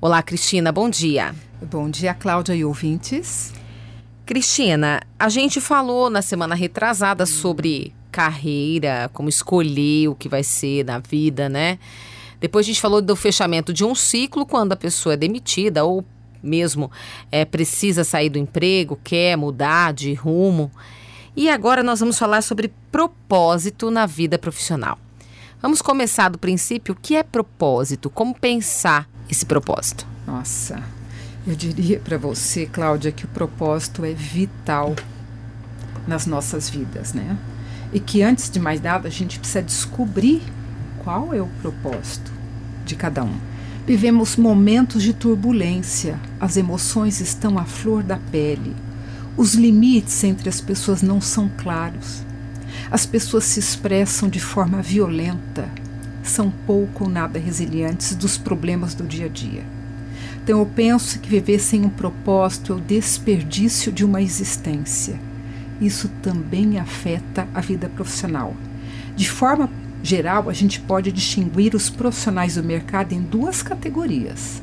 Olá, Cristina, bom dia. Bom dia, Cláudia e ouvintes. Cristina, a gente falou na semana retrasada sobre carreira, como escolher o que vai ser na vida, né? Depois a gente falou do fechamento de um ciclo quando a pessoa é demitida ou mesmo é, precisa sair do emprego, quer mudar de rumo. E agora nós vamos falar sobre propósito na vida profissional. Vamos começar do princípio: o que é propósito? Como pensar esse propósito? Nossa, eu diria para você, Cláudia, que o propósito é vital nas nossas vidas, né? E que antes de mais nada a gente precisa descobrir qual é o propósito de cada um. Vivemos momentos de turbulência, as emoções estão à flor da pele, os limites entre as pessoas não são claros, as pessoas se expressam de forma violenta, são pouco ou nada resilientes dos problemas do dia a dia. Então eu penso que viver sem um propósito é o desperdício de uma existência. Isso também afeta a vida profissional. De forma geral, a gente pode distinguir os profissionais do mercado em duas categorias.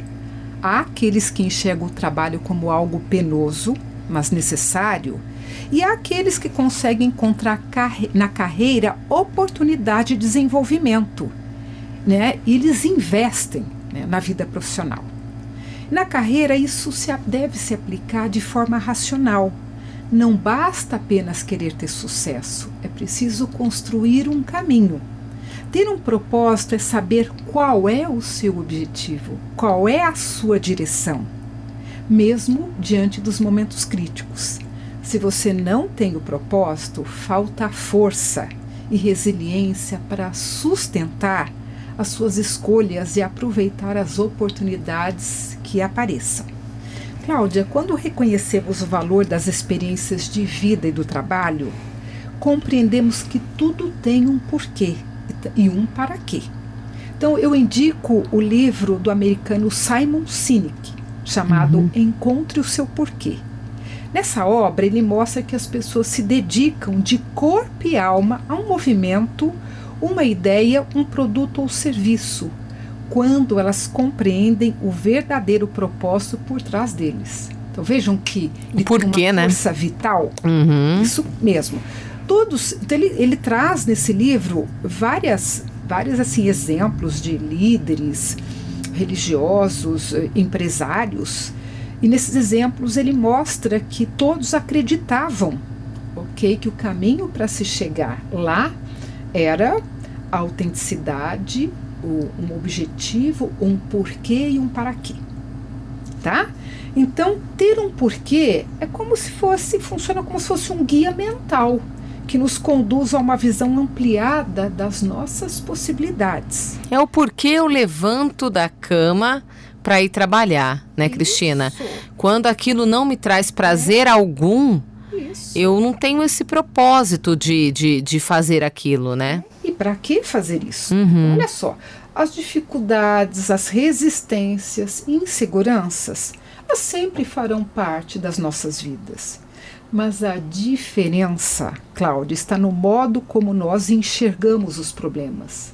Há aqueles que enxergam o trabalho como algo penoso, mas necessário, e aqueles que conseguem encontrar na carreira oportunidade de desenvolvimento, né? Eles investem né, na vida profissional. Na carreira, isso se, deve se aplicar de forma racional. Não basta apenas querer ter sucesso, é preciso construir um caminho ter um propósito é saber qual é o seu objetivo, qual é a sua direção, mesmo diante dos momentos críticos. Se você não tem o propósito, falta força e resiliência para sustentar as suas escolhas e aproveitar as oportunidades que apareçam. Cláudia, quando reconhecemos o valor das experiências de vida e do trabalho, compreendemos que tudo tem um porquê e um para quê. Então eu indico o livro do americano Simon Sinek, chamado uhum. Encontre o seu porquê. Nessa obra ele mostra que as pessoas se dedicam de corpo e alma a um movimento, uma ideia, um produto ou serviço, quando elas compreendem o verdadeiro propósito por trás deles. Então vejam que ele porquê, tem uma né? força vital. Uhum. Isso mesmo todos. Então ele, ele traz nesse livro várias, vários assim exemplos de líderes religiosos, eh, empresários, e nesses exemplos ele mostra que todos acreditavam, ok, que o caminho para se chegar lá era a autenticidade, o, um objetivo, um porquê e um para quê, tá? Então ter um porquê é como se fosse funciona como se fosse um guia mental que nos conduz a uma visão ampliada das nossas possibilidades. É o porquê eu levanto da cama para ir trabalhar, né, Isso. Cristina? Quando aquilo não me traz prazer é. algum, Isso. eu não tenho esse propósito de, de, de fazer aquilo, né? E para que fazer isso? Uhum. Olha só, as dificuldades, as resistências e inseguranças, elas sempre farão parte das nossas vidas. Mas a diferença, Cláudia, está no modo como nós enxergamos os problemas,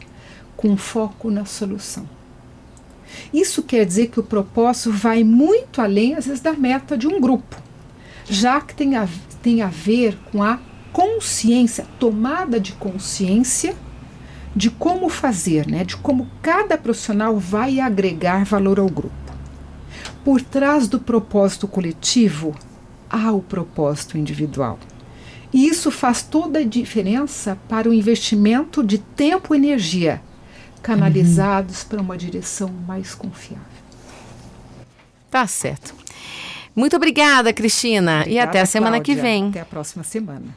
com foco na solução. Isso quer dizer que o propósito vai muito além, às vezes, da meta de um grupo, já que tem a, tem a ver com a consciência, tomada de consciência de como fazer, né? de como cada profissional vai agregar valor ao grupo. Por trás do propósito coletivo há o propósito individual. E isso faz toda a diferença para o investimento de tempo e energia canalizados uhum. para uma direção mais confiável. Tá certo. Muito obrigada, Cristina. Obrigada, e até a semana Cláudia. que vem. Até a próxima semana.